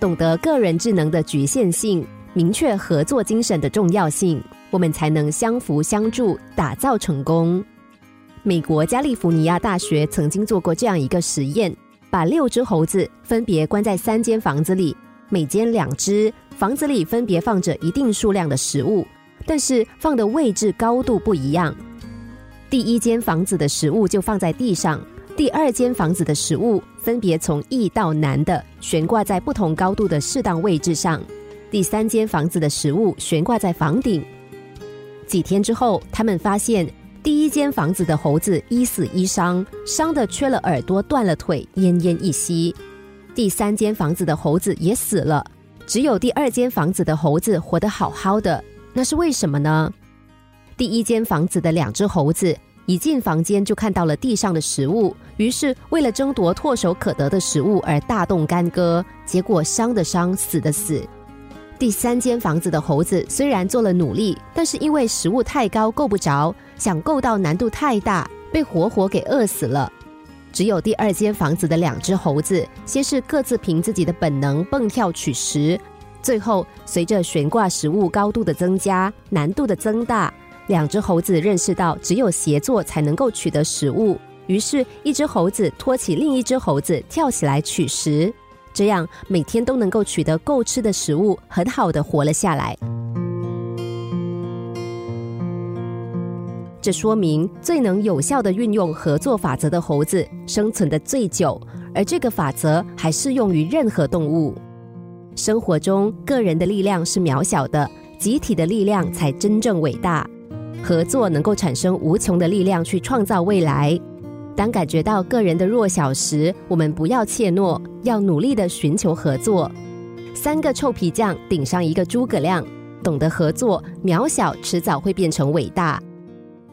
懂得个人智能的局限性，明确合作精神的重要性，我们才能相扶相助，打造成功。美国加利福尼亚大学曾经做过这样一个实验，把六只猴子分别关在三间房子里，每间两只，房子里分别放着一定数量的食物，但是放的位置高度不一样。第一间房子的食物就放在地上，第二间房子的食物分别从易到难的悬挂在不同高度的适当位置上，第三间房子的食物悬挂在房顶。几天之后，他们发现第一间房子的猴子一死一伤，伤的缺了耳朵、断了腿，奄奄一息；第三间房子的猴子也死了，只有第二间房子的猴子活得好好的。那是为什么呢？第一间房子的两只猴子一进房间就看到了地上的食物，于是为了争夺唾手可得的食物而大动干戈，结果伤的伤，死的死。第三间房子的猴子虽然做了努力，但是因为食物太高够不着，想够到难度太大，被活活给饿死了。只有第二间房子的两只猴子，先是各自凭自己的本能蹦跳取食，最后随着悬挂食物高度的增加，难度的增大。两只猴子认识到，只有协作才能够取得食物。于是，一只猴子托起另一只猴子，跳起来取食，这样每天都能够取得够吃的食物，很好的活了下来。这说明，最能有效的运用合作法则的猴子，生存的最久。而这个法则还适用于任何动物。生活中，个人的力量是渺小的，集体的力量才真正伟大。合作能够产生无穷的力量，去创造未来。当感觉到个人的弱小时，我们不要怯懦，要努力的寻求合作。三个臭皮匠顶上一个诸葛亮，懂得合作，渺小迟早会变成伟大。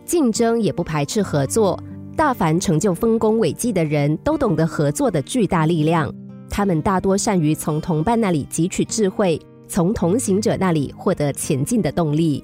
竞争也不排斥合作，大凡成就丰功伟绩的人都懂得合作的巨大力量。他们大多善于从同伴那里汲取智慧，从同行者那里获得前进的动力。